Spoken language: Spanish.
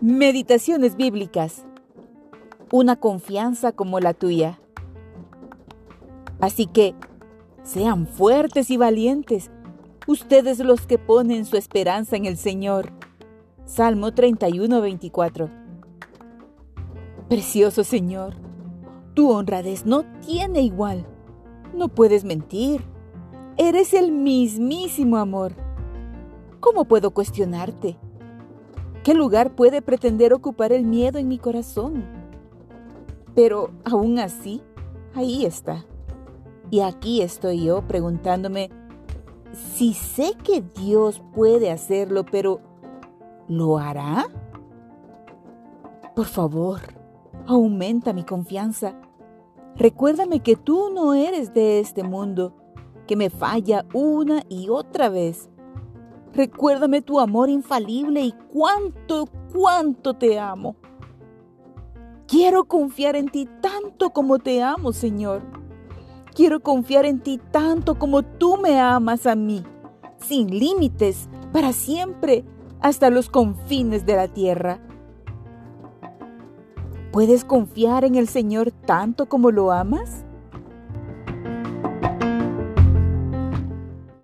Meditaciones bíblicas. Una confianza como la tuya. Así que, sean fuertes y valientes, ustedes los que ponen su esperanza en el Señor. Salmo 31, 24. Precioso Señor, tu honradez no tiene igual. No puedes mentir. Eres el mismísimo amor. ¿Cómo puedo cuestionarte? ¿Qué lugar puede pretender ocupar el miedo en mi corazón? Pero aún así, ahí está. Y aquí estoy yo preguntándome si sé que Dios puede hacerlo, pero ¿lo hará? Por favor, aumenta mi confianza. Recuérdame que tú no eres de este mundo, que me falla una y otra vez Recuérdame tu amor infalible y cuánto, cuánto te amo. Quiero confiar en ti tanto como te amo, Señor. Quiero confiar en ti tanto como tú me amas a mí, sin límites, para siempre, hasta los confines de la tierra. ¿Puedes confiar en el Señor tanto como lo amas?